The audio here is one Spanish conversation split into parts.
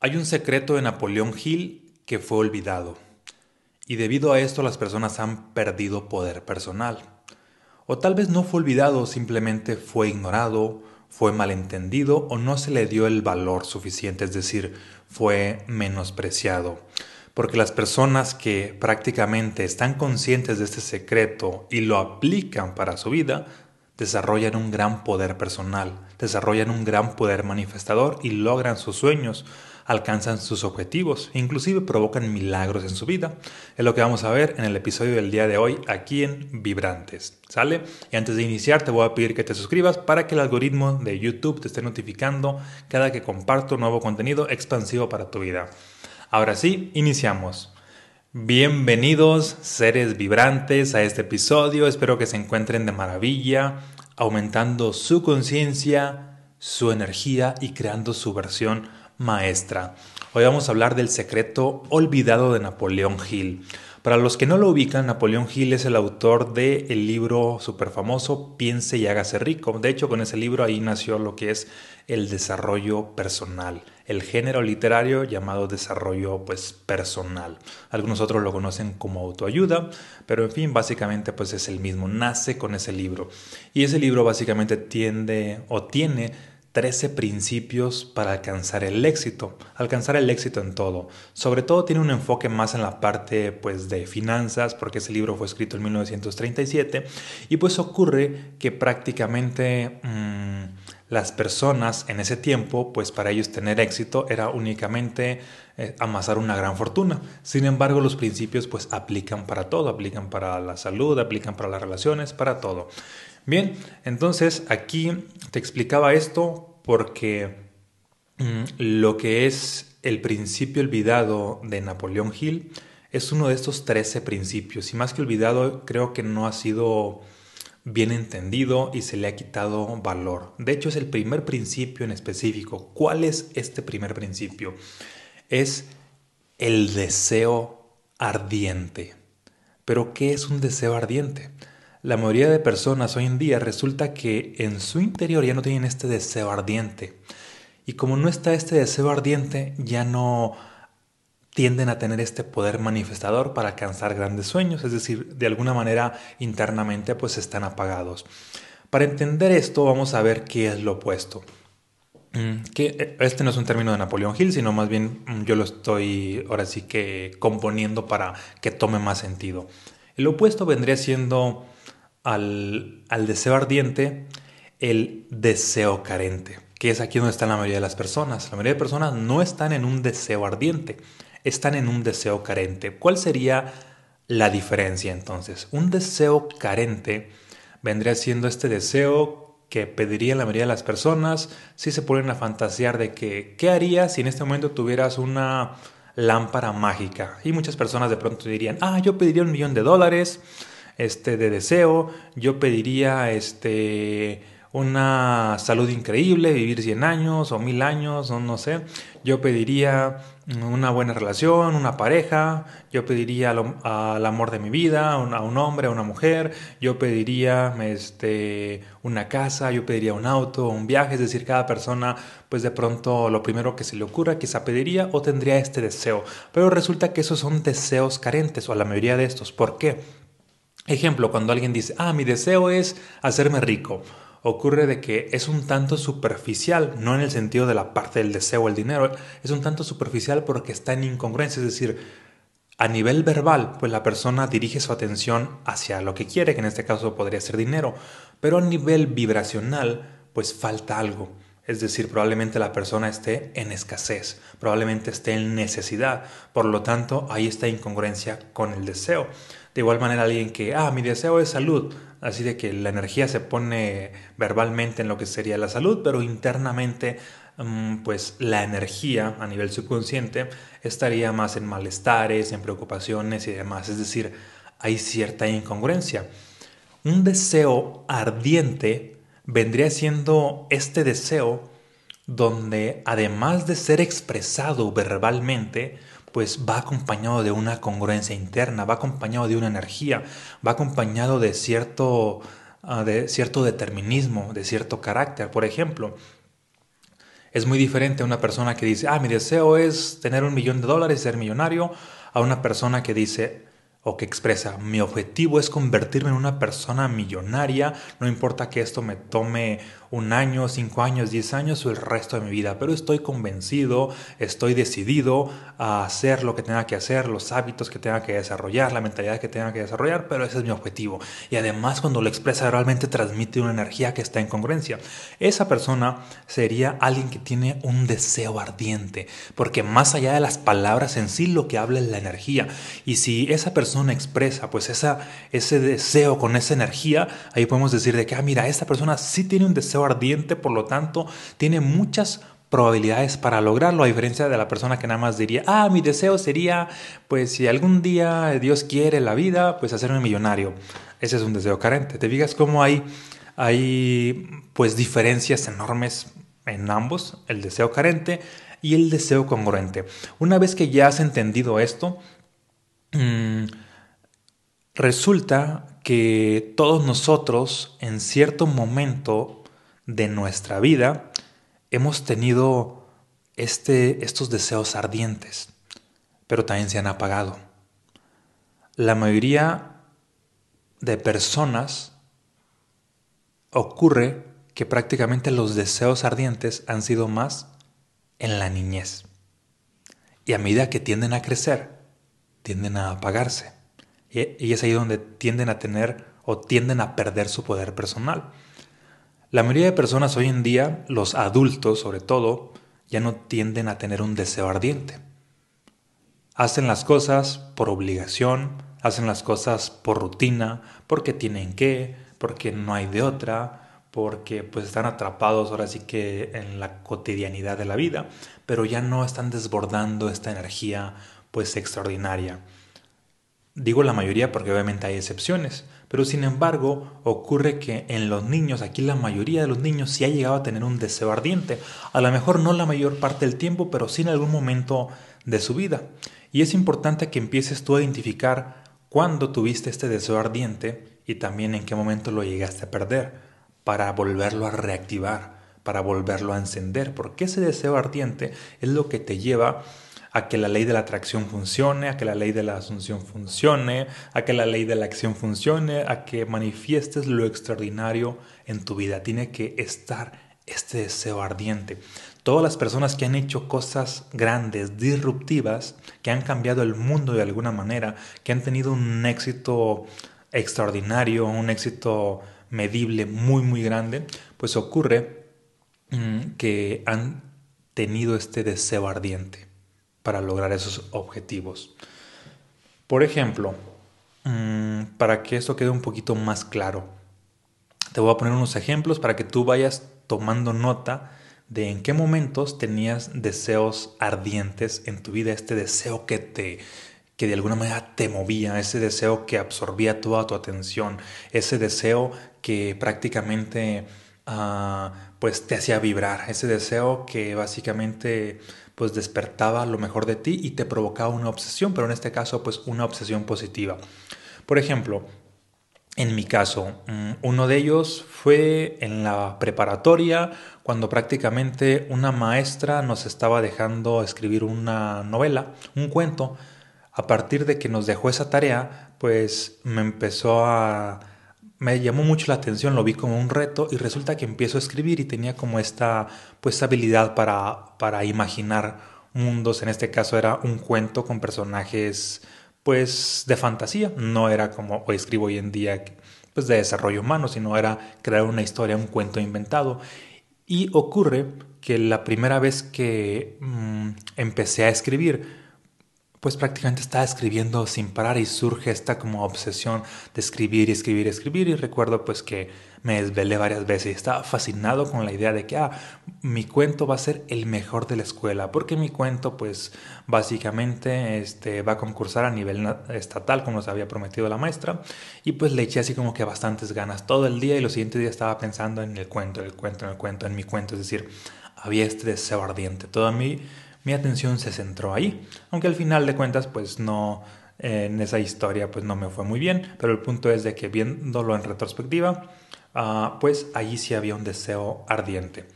Hay un secreto de Napoleón Hill que fue olvidado, y debido a esto las personas han perdido poder personal. O tal vez no fue olvidado, simplemente fue ignorado, fue malentendido o no se le dio el valor suficiente, es decir, fue menospreciado. Porque las personas que prácticamente están conscientes de este secreto y lo aplican para su vida, desarrollan un gran poder personal, desarrollan un gran poder manifestador y logran sus sueños, alcanzan sus objetivos inclusive provocan milagros en su vida. Es lo que vamos a ver en el episodio del día de hoy aquí en Vibrantes. ¿Sale? Y antes de iniciar te voy a pedir que te suscribas para que el algoritmo de YouTube te esté notificando cada que comparto nuevo contenido expansivo para tu vida. Ahora sí, iniciamos. Bienvenidos seres vibrantes a este episodio, espero que se encuentren de maravilla, aumentando su conciencia, su energía y creando su versión maestra. Hoy vamos a hablar del secreto olvidado de Napoleón Hill. Para los que no lo ubican, Napoleón Hill es el autor del el libro súper famoso Piense y hágase rico. De hecho, con ese libro ahí nació lo que es el desarrollo personal, el género literario llamado desarrollo pues personal. Algunos otros lo conocen como autoayuda, pero en fin, básicamente pues es el mismo, nace con ese libro. Y ese libro básicamente tiende o tiene 13 principios para alcanzar el éxito, alcanzar el éxito en todo. Sobre todo tiene un enfoque más en la parte pues de finanzas, porque ese libro fue escrito en 1937 y pues ocurre que prácticamente mm, las personas en ese tiempo, pues para ellos tener éxito era únicamente eh, amasar una gran fortuna. Sin embargo, los principios pues aplican para todo, aplican para la salud, aplican para las relaciones, para todo. Bien, entonces aquí te explicaba esto porque mm, lo que es el principio olvidado de Napoleón Hill es uno de estos 13 principios y más que olvidado creo que no ha sido bien entendido y se le ha quitado valor. De hecho es el primer principio en específico. ¿Cuál es este primer principio? Es el deseo ardiente. Pero ¿qué es un deseo ardiente? La mayoría de personas hoy en día resulta que en su interior ya no tienen este deseo ardiente. Y como no está este deseo ardiente, ya no tienden a tener este poder manifestador para alcanzar grandes sueños, es decir, de alguna manera internamente pues están apagados. Para entender esto vamos a ver qué es lo opuesto. Mm, que este no es un término de Napoleón Hill, sino más bien mm, yo lo estoy ahora sí que componiendo para que tome más sentido. El opuesto vendría siendo al, deseo ardiente el deseo carente, que es aquí donde está la mayoría de las personas. La mayoría de personas no están en un deseo ardiente, están en un deseo carente. ¿Cuál sería la diferencia entonces? Un deseo carente vendría siendo este deseo que pediría la mayoría de las personas si se ponen a fantasear de que, ¿qué harías si en este momento tuvieras una lámpara mágica? Y muchas personas de pronto dirían, ah, yo pediría un millón de dólares, este, de deseo. Yo pediría este, una salud increíble, vivir 100 años o 1000 años, no, no sé. Yo pediría una buena relación, una pareja. Yo pediría al, amor de mi vida, a un, hombre, a una mujer. Yo pediría este, una casa, yo pediría un auto, un viaje. Es decir, cada persona, pues de pronto lo primero que se le ocurra quizá pediría o tendría este deseo. Pero resulta que esos son deseos carentes, o la mayoría de estos. ¿Por qué? Ejemplo, cuando alguien dice, ah, mi deseo es hacerme rico, ocurre de que es un tanto superficial, no en el sentido de la parte del deseo, el dinero, es un tanto superficial porque está en incongruencia, es decir, a nivel verbal, pues la persona dirige su atención hacia lo que quiere, que en este caso podría ser dinero, pero a nivel vibracional, pues falta algo. Es decir, probablemente la persona esté en escasez, probablemente esté en necesidad, por lo tanto hay esta incongruencia con el deseo. De igual manera alguien que, ah, mi deseo es salud, así de que la energía se pone verbalmente en lo que sería la salud, pero internamente mm, pues la energía a nivel subconsciente estaría más en malestares, en preocupaciones y demás. Es decir, hay cierta incongruencia. Un deseo ardiente vendría siendo este deseo donde además de ser expresado verbalmente, pues va acompañado de una congruencia interna, va acompañado de una energía, va acompañado de cierto, ah, de cierto determinismo, de cierto carácter. Por ejemplo, Es muy diferente a una persona que dice, ah, mi deseo es tener un millón de dólares y ser millonario, a una persona que dice, o que expresa, mi objetivo es convertirme en una persona millonaria, no importa que esto me tome un año, cinco años, diez años o el resto de mi vida, pero estoy convencido, estoy decidido a hacer lo que tenga que hacer, los hábitos que tenga que desarrollar, la mentalidad que tenga que desarrollar, pero ese es mi objetivo. Y además cuando lo expresa realmente transmite una energía que está en congruencia. Esa persona sería alguien que tiene un deseo ardiente, porque más allá de las palabras en sí lo que habla es la energía. Y si esa persona expresa pues esa, ese deseo con esa energía, ahí podemos decir de que, ah, mira, esta persona sí tiene un deseo ardiente, por lo tanto, tiene muchas probabilidades para lograrlo, a diferencia de la persona que nada más diría, ah, mi deseo sería, pues si algún día Dios quiere la vida, pues hacerme millonario. Ese es un deseo carente. ¿Te fijas cómo hay, hay pues diferencias enormes en ambos, el deseo carente y el deseo congruente? Una vez que ya has entendido esto, mmm, resulta que todos nosotros en cierto momento de nuestra vida hemos tenido este, estos deseos ardientes, pero también se han apagado. La mayoría de personas ocurre que prácticamente los deseos ardientes han sido más en la niñez. Y a medida que tienden a crecer, tienden a apagarse. Y es ahí donde tienden a tener o tienden a perder su poder personal. La mayoría de personas hoy en día, los adultos sobre todo, ya no tienden a tener un deseo ardiente. Hacen las cosas por obligación, hacen las cosas por rutina, porque tienen que, porque no hay de otra, porque pues están atrapados ahora sí que en la cotidianidad de la vida, pero ya no están desbordando esta energía pues extraordinaria. Digo la mayoría porque obviamente hay excepciones, pero sin embargo ocurre que en los niños, aquí la mayoría de los niños sí ha llegado a tener un deseo ardiente, a lo mejor no la mayor parte del tiempo, pero sí en algún momento de su vida. Y es importante que empieces tú a identificar cuándo tuviste este deseo ardiente y también en qué momento lo llegaste a perder, para volverlo a reactivar, para volverlo a encender, porque ese deseo ardiente es lo que te lleva a que la ley de la atracción funcione, a que la ley de la asunción funcione, a que la ley de la acción funcione, a que manifiestes lo extraordinario en tu vida. Tiene que estar este deseo ardiente. Todas las personas que han hecho cosas grandes, disruptivas, que han cambiado el mundo de alguna manera, que han tenido un éxito extraordinario, un éxito medible muy, muy grande, pues ocurre mm, que han tenido este deseo ardiente para lograr esos objetivos. Por ejemplo, mm, para que esto quede un poquito más claro, te voy a poner unos ejemplos para que tú vayas tomando nota de en qué momentos tenías deseos ardientes en tu vida, este deseo que te que de alguna manera te movía, ese deseo que absorbía toda tu atención, ese deseo que prácticamente ah, pues te hacía vibrar, ese deseo que básicamente pues despertaba lo mejor de ti y te provocaba una obsesión, pero en este caso pues una obsesión positiva. Por ejemplo, en mi caso, mm, uno de ellos fue en la preparatoria, cuando prácticamente una maestra nos estaba dejando escribir una novela, un cuento. A partir de que nos dejó esa tarea, pues me empezó a me llamó mucho la atención, lo vi como un reto y resulta que empiezo a escribir y tenía como esta pues habilidad para, para imaginar mundos, en este caso era un cuento con personajes pues de fantasía, no era como hoy escribo hoy en día pues de desarrollo humano, sino era crear una historia, un cuento inventado. Y ocurre que la primera vez que mm, empecé a escribir, pues prácticamente estaba escribiendo sin parar y surge esta como obsesión de escribir y escribir y escribir. Y recuerdo pues que me desvelé varias veces y estaba fascinado con la idea de que ah, mi cuento va a ser el mejor de la escuela porque mi cuento pues básicamente este, va a concursar a nivel estatal como nos había prometido la maestra. Y pues le eché así como que bastantes ganas todo el día y los siguientes días estaba pensando en el cuento, en el cuento, en el cuento, en mi cuento, es decir, había este deseo ardiente, todo a mí mi atención se centró ahí. Aunque al final de cuentas, pues no, en esa historia pues no me fue muy bien, pero el punto es de que viéndolo en retrospectiva, ah, pues allí sí había un deseo ardiente.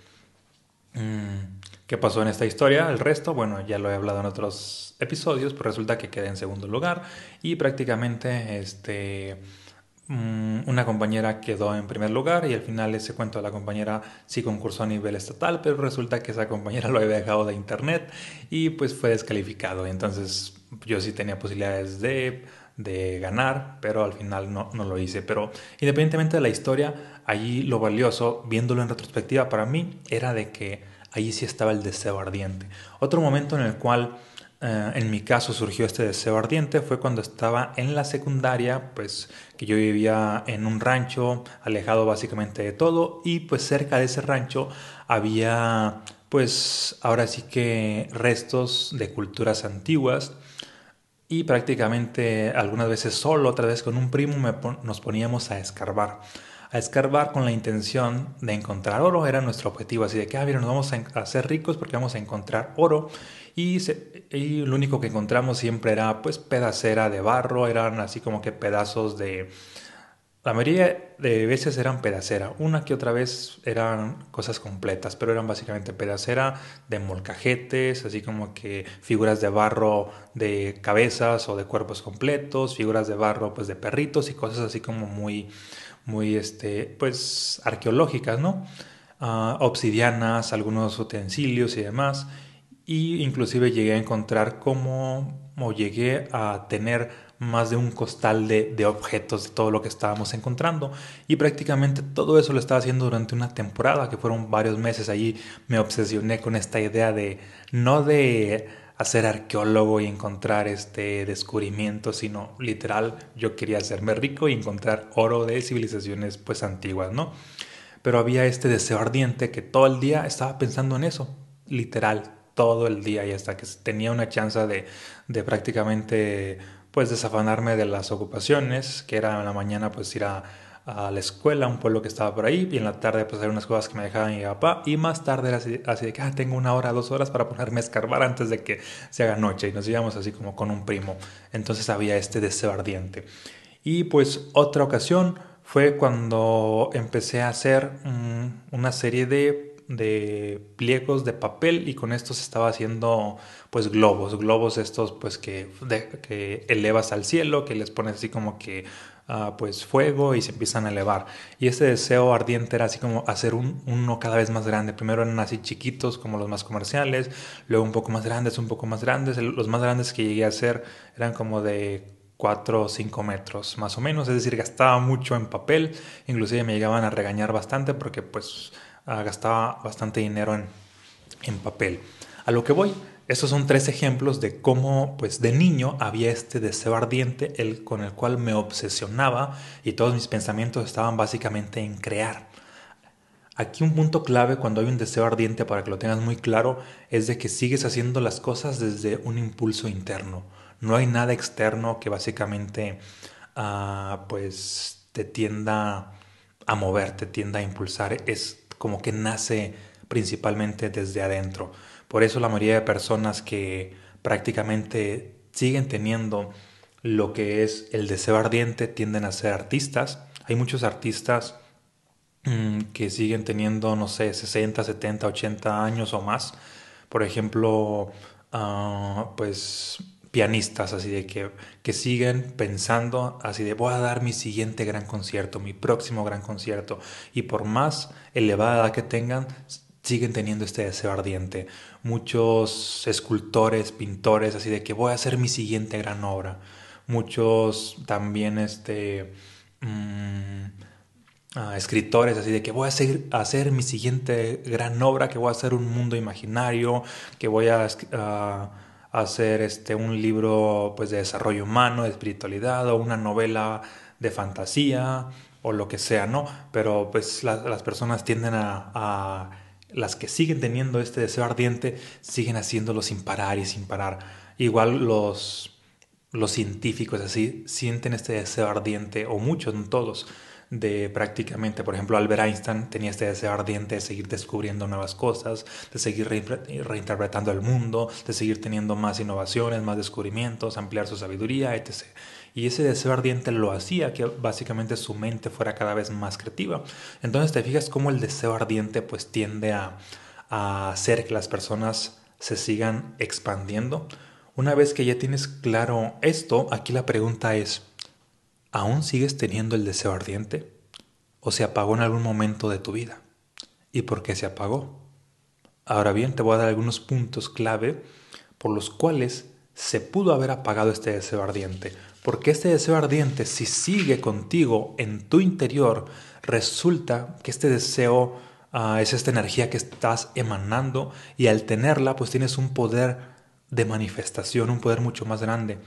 Mm, ¿Qué pasó en esta historia? El resto, bueno, ya lo he hablado en otros episodios, pero resulta que quedé en segundo lugar y prácticamente este una compañera quedó en primer lugar y al final ese cuento de la compañera sí concursó a nivel estatal, pero resulta que esa compañera lo había dejado de internet y pues fue descalificado. Entonces yo sí tenía posibilidades de, de ganar, pero al final no, no, lo hice. Pero independientemente de la historia, allí lo valioso, viéndolo en retrospectiva para mí, era de que allí sí estaba el deseo ardiente. Otro momento en el cual eh, en mi caso surgió este deseo ardiente fue cuando estaba en la secundaria, pues que yo vivía en un rancho alejado básicamente de todo y pues cerca de ese rancho había pues ahora sí que restos de culturas antiguas y prácticamente algunas veces solo, otra vez con un primo nos poníamos a escarbar a escarbar con la intención de encontrar oro, era nuestro objetivo, así de que, ah, mira, nos vamos a hacer ricos porque vamos a encontrar oro y, y, lo único que encontramos siempre era pues pedacera de barro, eran así como que pedazos de... La mayoría de veces eran pedacera, una que otra vez eran cosas completas, pero eran básicamente pedacera de molcajetes, así como que figuras de barro de cabezas o de cuerpos completos, figuras de barro pues de perritos y cosas así como muy, muy este, pues arqueológicas, ¿no? Ah, obsidianas, algunos utensilios y demás y inclusive llegué a encontrar cómo o llegué a tener más de un costal de, de, objetos de todo lo que estábamos encontrando. Y prácticamente todo eso lo estaba haciendo durante una temporada que fueron varios meses. Allí me obsesioné con esta idea de no de hacer arqueólogo y encontrar este descubrimiento sino literal yo quería hacerme rico y encontrar oro de civilizaciones pues antiguas no pero había este deseo ardiente que todo el día estaba pensando en eso literal todo el día y hasta que tenía una chance de, de prácticamente pues desafanarme de las ocupaciones, que era en la mañana pues ir a, a, la escuela, un pueblo que estaba por ahí, y en la tarde pues hacer unas cosas que me dejaban mi papá, y más tarde era así, así de que ah, tengo una hora, dos horas para ponerme a escarbar antes de que se haga noche, y nos íbamos así como con un primo, entonces había este deseo ardiente. Y pues otra ocasión fue cuando empecé a hacer una serie de de pliegos de papel y con estos estaba haciendo pues globos, globos estos pues que, que elevas al cielo, que les pones así como que uh, pues fuego y se empiezan a elevar. Y ese deseo ardiente era así como hacer un, uno cada vez más grande. Primero eran así chiquitos como los más comerciales, luego un poco más grandes, un poco más grandes. Los más grandes que llegué a hacer eran como de 4 o 5 metros más o menos, es decir, gastaba mucho en papel, inclusive me llegaban a regañar bastante porque pues Ah, gastaba bastante dinero en, en papel. A lo que voy, estos son tres ejemplos de cómo, pues de niño había este deseo ardiente el, con el cual me obsesionaba y todos mis pensamientos estaban básicamente en crear. Aquí un punto clave cuando hay un deseo ardiente, para que lo tengas muy claro, es de que sigues haciendo las cosas desde un impulso interno. No hay nada externo que básicamente uh, pues te tienda a mover, te tienda a impulsar. Es como que nace principalmente desde adentro. Por eso la mayoría de personas que prácticamente siguen teniendo lo que es el deseo ardiente tienden a ser artistas. Hay muchos artistas mm, que siguen teniendo, no sé, 60, 70, 80 años o más. Por ejemplo, ah, pues pianistas, así de que, que siguen pensando así de voy a dar mi siguiente gran concierto, mi próximo gran concierto. Y por más elevada que tengan, siguen teniendo este deseo ardiente. Muchos escultores, pintores, así de que voy a hacer mi siguiente gran obra. Muchos también este, mm, ah, escritores, así de que voy a hacer, hacer, mi siguiente gran obra, que voy a hacer un mundo imaginario, que voy a hacer este, un libro pues, de desarrollo humano, de espiritualidad o una novela de fantasía o lo que sea, ¿no? Pero pues las personas tienden a, las que siguen teniendo este deseo ardiente, siguen haciéndolo sin parar y sin parar. Igual los, los científicos así sienten este deseo ardiente, o muchos, no todos, de prácticamente, por ejemplo, Albert Einstein tenía este deseo ardiente de seguir descubriendo nuevas cosas, de seguir reinterpretando el mundo, de seguir teniendo más innovaciones, más descubrimientos, ampliar su sabiduría, etc. Y ese deseo ardiente lo hacía que básicamente su mente fuera cada vez más creativa. Entonces te fijas cómo el deseo ardiente pues tiende a, a hacer que las personas se sigan expandiendo. Una vez que ya tienes claro esto, aquí la pregunta es, ¿aún sigues teniendo el deseo ardiente? ¿O se apagó en algún momento de tu vida? ¿Y por qué se apagó? Ahora bien, te voy a dar algunos puntos clave por los cuales se pudo haber apagado este deseo ardiente. Porque este deseo ardiente, si sigue contigo en tu interior, resulta que este deseo ah, es esta energía que estás emanando y al tenerla, pues tienes un poder de manifestación, un poder mucho más grande.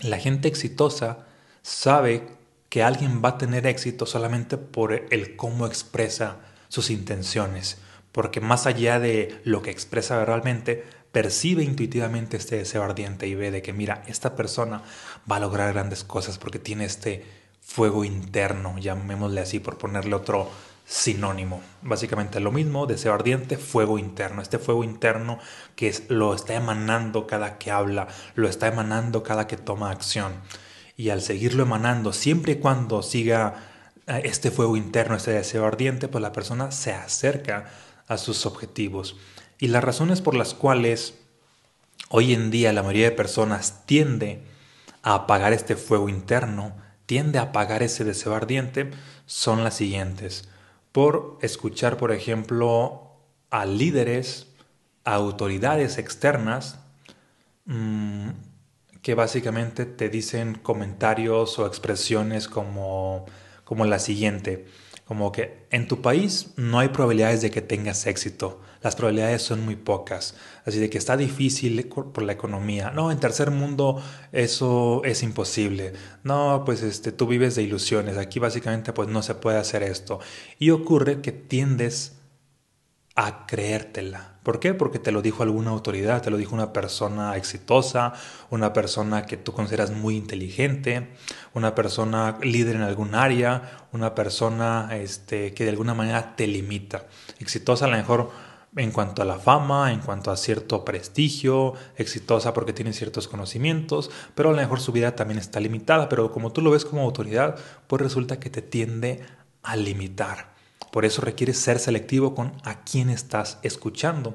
La gente exitosa sabe que alguien va a tener éxito solamente por el cómo expresa sus intenciones, porque más allá de lo que expresa verbalmente, percibe intuitivamente este deseo ardiente y ve de que, mira, esta persona va a lograr grandes cosas porque tiene este fuego interno, llamémosle así por ponerle otro sinónimo. Básicamente lo mismo, deseo ardiente, fuego interno. Este fuego interno que lo está emanando cada que habla, lo está emanando cada que toma acción. Y al seguirlo emanando, siempre y cuando siga eh, este fuego interno, este deseo ardiente, pues la persona se acerca a sus objetivos. Y las razones por las cuales hoy en día la mayoría de personas tiende a apagar este fuego interno, tiende a apagar ese deseo ardiente, son las siguientes. Por escuchar, por ejemplo, a líderes, a autoridades externas, mm, que básicamente te dicen comentarios o expresiones como, como la siguiente, como que en tu país no hay probabilidades de que tengas éxito las probabilidades son muy pocas. Así de que está difícil por la economía. No, en tercer mundo eso es imposible. No, pues este, tú vives de ilusiones. Aquí básicamente pues no se puede hacer esto. Y ocurre que tiendes a creértela. ¿Por qué? Porque te lo dijo alguna autoridad, te lo dijo una persona exitosa, una persona que tú consideras muy inteligente, una persona líder en algún área, una persona este, que de alguna manera te limita. Exitosa a lo mejor en cuanto a la fama, en cuanto a cierto prestigio, exitosa porque tiene ciertos conocimientos, pero a lo mejor su vida también está limitada, pero como tú lo ves como autoridad, pues resulta que te tiende a limitar. Por eso requieres ser selectivo con a quién estás escuchando.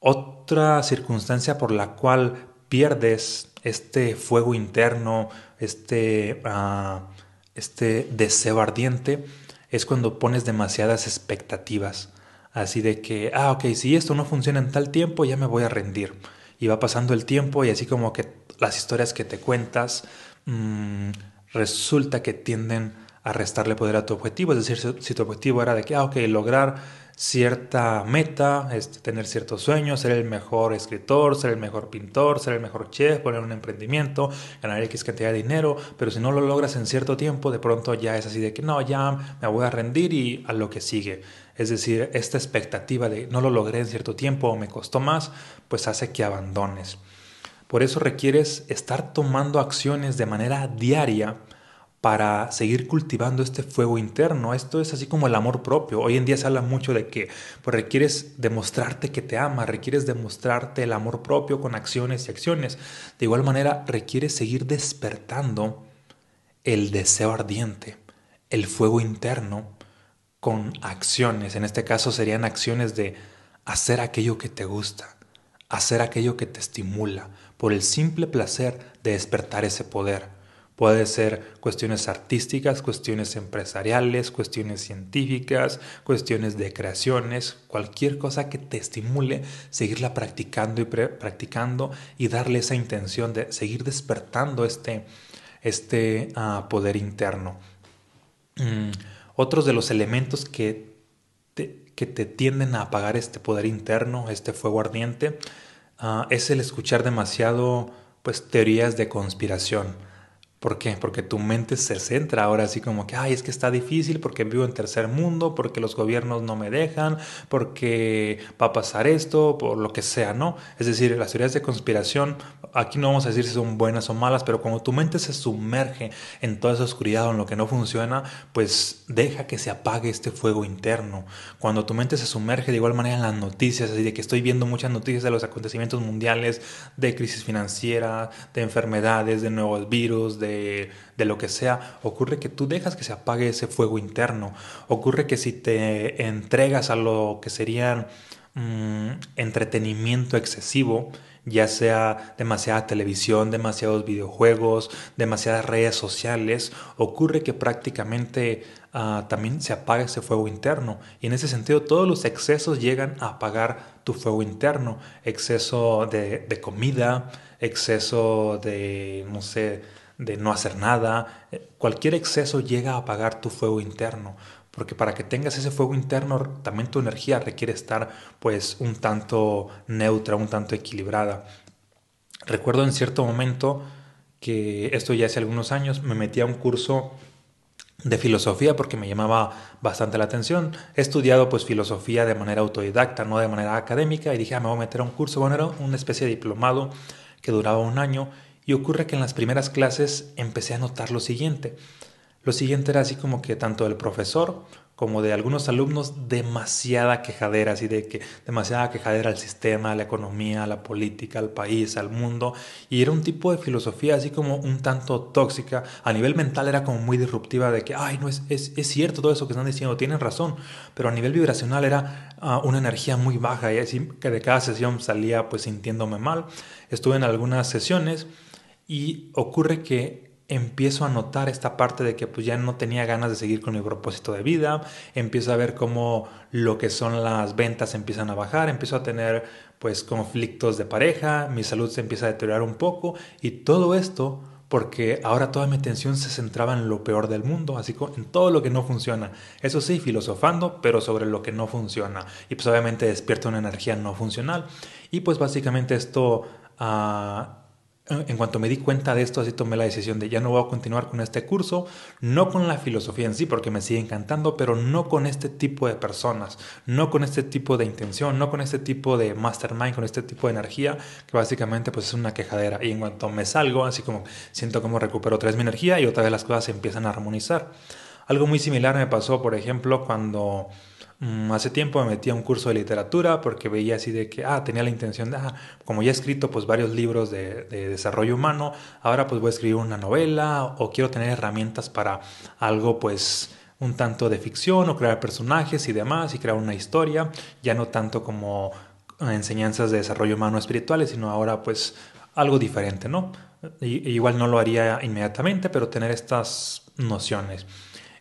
Otra circunstancia por la cual pierdes este fuego interno, este, ah, este deseo ardiente, es cuando pones demasiadas expectativas. Así de que, ah, ok, si esto no funciona en tal tiempo, ya me voy a rendir. Y va pasando el tiempo y así como que las historias que te cuentas mm, resulta que tienden a restarle poder a tu objetivo. Es decir, si tu objetivo era de que, ah, ok, lograr cierta meta, este, tener ciertos sueños, ser el mejor escritor, ser el mejor pintor, ser el mejor chef, poner un emprendimiento, ganar X cantidad de dinero, pero si no lo logras en cierto tiempo, de pronto ya es así de que no, ya me voy a rendir y a lo que sigue. Es decir, esta expectativa de no lo logré en cierto tiempo o me costó más, pues hace que abandones. Por eso requieres estar tomando acciones de manera diaria para seguir cultivando este fuego interno. Esto es así como el amor propio. Hoy en día se habla mucho de que pues, requieres demostrarte que te ama, requieres demostrarte el amor propio con acciones y acciones. De igual manera, requieres seguir despertando el deseo ardiente, el fuego interno con acciones. En este caso serían acciones de hacer aquello que te gusta, hacer aquello que te estimula, por el simple placer de despertar ese poder. Puede ser cuestiones artísticas, cuestiones empresariales, cuestiones científicas, cuestiones de creaciones, cualquier cosa que te estimule, seguirla practicando y practicando y darle esa intención de seguir despertando este, este ah, poder interno. Mm, otros de los elementos que te, que te tienden a apagar este poder interno, este fuego ardiente, ah, es el escuchar demasiado pues teorías de conspiración. ¿Por qué? Porque tu mente se centra ahora así como que, ay, es que está difícil porque vivo en tercer mundo, porque los gobiernos no me dejan, porque va a pasar esto, por lo que sea, ¿no? Es decir, las teorías de conspiración, aquí no vamos a decir si son buenas o malas, pero cuando tu mente se sumerge en toda esa oscuridad o en lo que no funciona, pues deja que se apague este fuego interno. Cuando tu mente se sumerge de igual manera en las noticias, así de que estoy viendo muchas noticias de los acontecimientos mundiales, de crisis financiera, de enfermedades, de nuevos virus, de de, lo que sea, ocurre que tú dejas que se apague ese fuego interno. Ocurre que si te entregas a lo que serían mm, entretenimiento excesivo, ya sea demasiada televisión, demasiados videojuegos, demasiadas redes sociales, ocurre que prácticamente ah, también se apaga ese fuego interno. Y en ese sentido todos los excesos llegan a apagar tu fuego interno. Exceso de, de comida, exceso de, no sé, de no hacer nada. Cualquier exceso llega a apagar tu fuego interno porque para que tengas ese fuego interno también tu energía requiere estar pues un tanto neutra, un tanto equilibrada. Recuerdo en cierto momento que esto ya hace algunos años me metí a un curso de filosofía porque me llamaba bastante la atención. He estudiado pues filosofía de manera autodidacta, no de manera académica y dije, ah, me voy a meter a un curso, bueno, era una especie de diplomado que duraba un año y ocurre que en las primeras clases empecé a notar lo siguiente. Lo siguiente era así como que tanto del profesor como de algunos alumnos demasiada quejadera, así de que demasiada quejadera al sistema, a la economía, a la política, al país, al mundo. Y era un tipo de filosofía así como un tanto tóxica. A nivel mental era como muy disruptiva de que, ay, no, es, es, es cierto todo eso que están diciendo, tienen razón. Pero a nivel vibracional era ah, una energía muy baja y así que de cada sesión salía pues sintiéndome mal. Estuve en algunas sesiones y ocurre que empiezo a notar esta parte de que pues ya no tenía ganas de seguir con mi propósito de vida, empiezo a ver cómo lo que son las ventas empiezan a bajar, empiezo a tener pues conflictos de pareja, mi salud se empieza a deteriorar un poco y todo esto porque ahora toda mi atención se centraba en lo peor del mundo, así como en todo lo que no funciona. Eso sí, filosofando, pero sobre lo que no funciona. Y pues obviamente despierta una energía no funcional. Y pues básicamente esto... Uh, en cuanto me di cuenta de esto, así tomé la decisión de ya no voy a continuar con este curso, no con la filosofía en sí, porque me sigue encantando, pero no con este tipo de personas, no con este tipo de intención, no con este tipo de mastermind, con este tipo de energía, que básicamente pues es una quejadera. Y en cuanto me salgo, así como siento como recupero otra vez mi energía y otra vez las cosas se empiezan a armonizar. Algo muy similar me pasó, por ejemplo, cuando hace tiempo me metí a un curso de literatura porque veía así de que, ah, tenía la intención de, ah, como ya he escrito pues varios libros de, desarrollo humano, ahora pues voy a escribir una novela o quiero tener herramientas para algo pues un tanto de ficción o crear personajes y demás y crear una historia, ya no tanto como enseñanzas de desarrollo humano espirituales, sino ahora pues algo diferente, ¿no? igual no lo haría inmediatamente, pero tener estas nociones.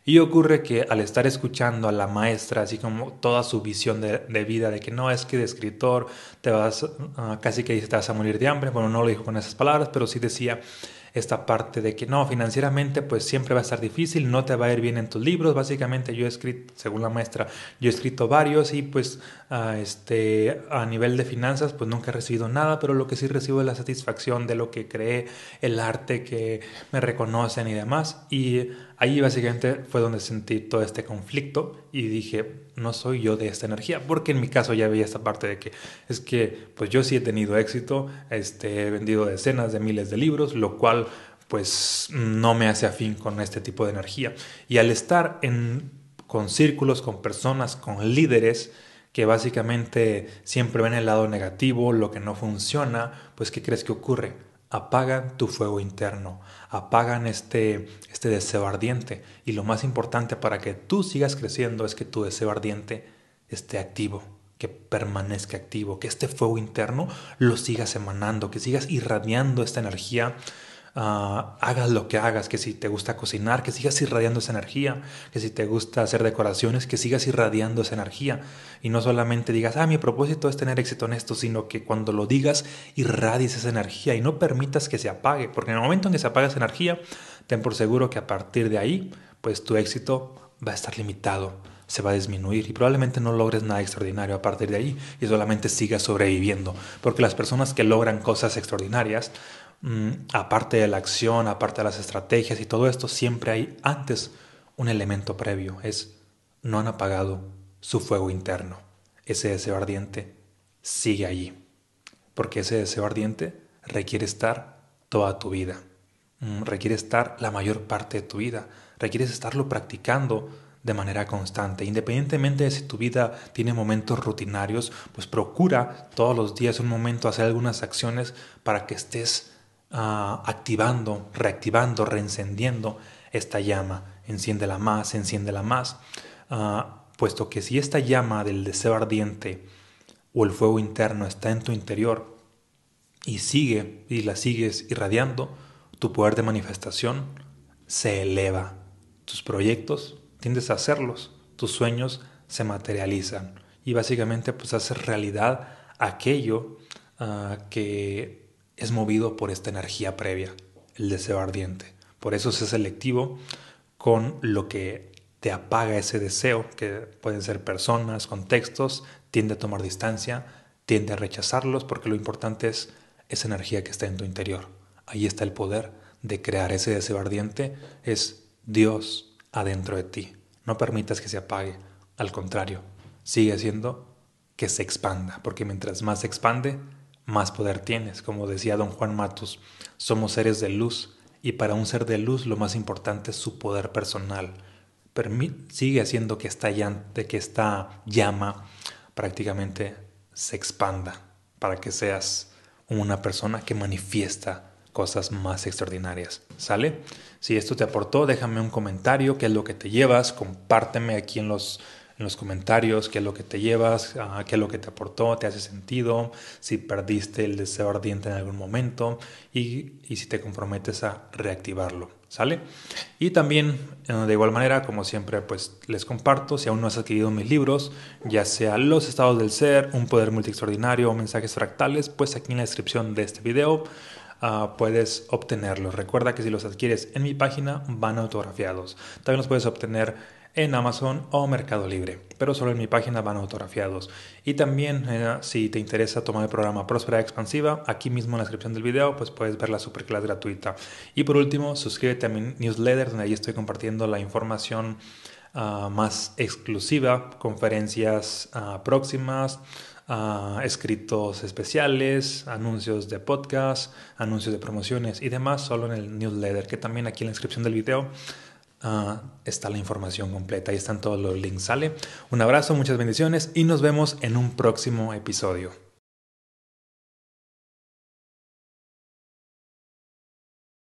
Y ocurre que al estar escuchando a la maestra, así como toda su visión de, vida, de que no es que de escritor te vas, ah, casi que te vas a morir de hambre, bueno, no lo dijo con esas palabras, pero sí decía esta parte de que no, financieramente pues siempre va a estar difícil, no te va a ir bien en tus libros, básicamente yo he escrito, según la maestra, yo he escrito varios y pues a, este, a nivel de finanzas pues nunca he recibido nada, pero lo que sí recibo es la satisfacción de lo que creé, el arte que me reconocen y demás. Y ahí básicamente fue donde sentí todo este conflicto y dije, no soy yo de esta energía, porque en mi caso ya veía esta parte de que es que pues yo sí he tenido éxito, este, he vendido decenas de miles de libros, lo cual pues no me hace afín con este tipo de energía. Y al estar en, con círculos, con personas, con líderes, que básicamente siempre ven el lado negativo, lo que no funciona, pues ¿qué crees que ocurre? apagan tu fuego interno, apagan este, este deseo ardiente. Y lo más importante para que tú sigas creciendo es que tu deseo ardiente esté activo, que permanezca activo, que este fuego interno lo sigas emanando, que sigas irradiando esta energía Ah, hagas lo que hagas, que si te gusta cocinar, que sigas irradiando esa energía, que si te gusta hacer decoraciones, que sigas irradiando esa energía. Y no solamente digas, ah, mi propósito es tener éxito en esto, sino que cuando lo digas, irradies esa energía y no permitas que se apague, porque en el momento en que se apague esa energía, ten por seguro que a partir de ahí, pues tu éxito va a estar limitado se va a disminuir y probablemente no logres nada extraordinario a partir de ahí y solamente sigas sobreviviendo. Porque las personas que logran cosas extraordinarias aparte de la acción, aparte de las estrategias y todo esto, siempre hay antes un elemento previo, es no han apagado su fuego interno. Ese deseo ardiente sigue allí, porque ese deseo ardiente requiere estar toda tu vida, mm, requiere estar la mayor parte de tu vida, requieres estarlo practicando de manera constante. Independientemente de si tu vida tiene momentos rutinarios, pues procura todos los días un momento hacer algunas acciones para que estés Ah, activando, reactivando, reencendiendo esta llama. Enciéndela más, enciéndela más. Ah, puesto que si esta llama del deseo ardiente o el fuego interno está en tu interior y sigue y la sigues irradiando, tu poder de manifestación se eleva. Tus proyectos tiendes a hacerlos, tus sueños se materializan y básicamente pues haces realidad aquello ah, que es movido por esta energía previa, el deseo ardiente. Por eso sé selectivo con lo que te apaga ese deseo, que pueden ser personas, contextos, tiende a tomar distancia, tiende a rechazarlos, porque lo importante es esa energía que está en tu interior. Ahí está el poder de crear ese deseo ardiente, es Dios adentro de ti. No permitas que se apague, al contrario, sigue haciendo que se expanda, porque mientras más se expande, más poder tienes. Como decía don Juan Matus, somos seres de luz y para un ser de luz lo más importante es su poder personal. sigue haciendo que esta, que esta llama prácticamente se expanda para que seas una persona que manifiesta cosas más extraordinarias. ¿Sale? Si esto te aportó, déjame un comentario, qué es lo que te llevas, compárteme aquí en los en los comentarios qué es lo que te llevas, ah, qué es lo que te aportó, te hace sentido, si perdiste el deseo ardiente en algún momento y, si te comprometes a reactivarlo. ¿Sale? Y también, eh, de igual manera, como siempre, pues les comparto, si aún no has adquirido mis libros, ya sea Los estados del ser, Un poder multi extraordinario o Mensajes fractales, pues aquí en la descripción de este video ah, puedes obtenerlos. Recuerda que si los adquieres en mi página, van autografiados. También los puedes obtener en Amazon o Mercado Libre, pero solo en mi página van autografiados. Y también, eh, si te interesa tomar el programa Próspera Expansiva, aquí mismo en la descripción del video, pues puedes ver la superclass gratuita. Y por último, suscríbete a mi newsletter, donde ahí estoy compartiendo la información ah, más exclusiva, conferencias ah, próximas, ah, escritos especiales, anuncios de podcast, anuncios de promociones y demás, solo en el newsletter, que también aquí en la descripción del video Ah, está la información completa. Ahí están todos los links. Sale. Un abrazo, muchas bendiciones y nos vemos en un próximo episodio.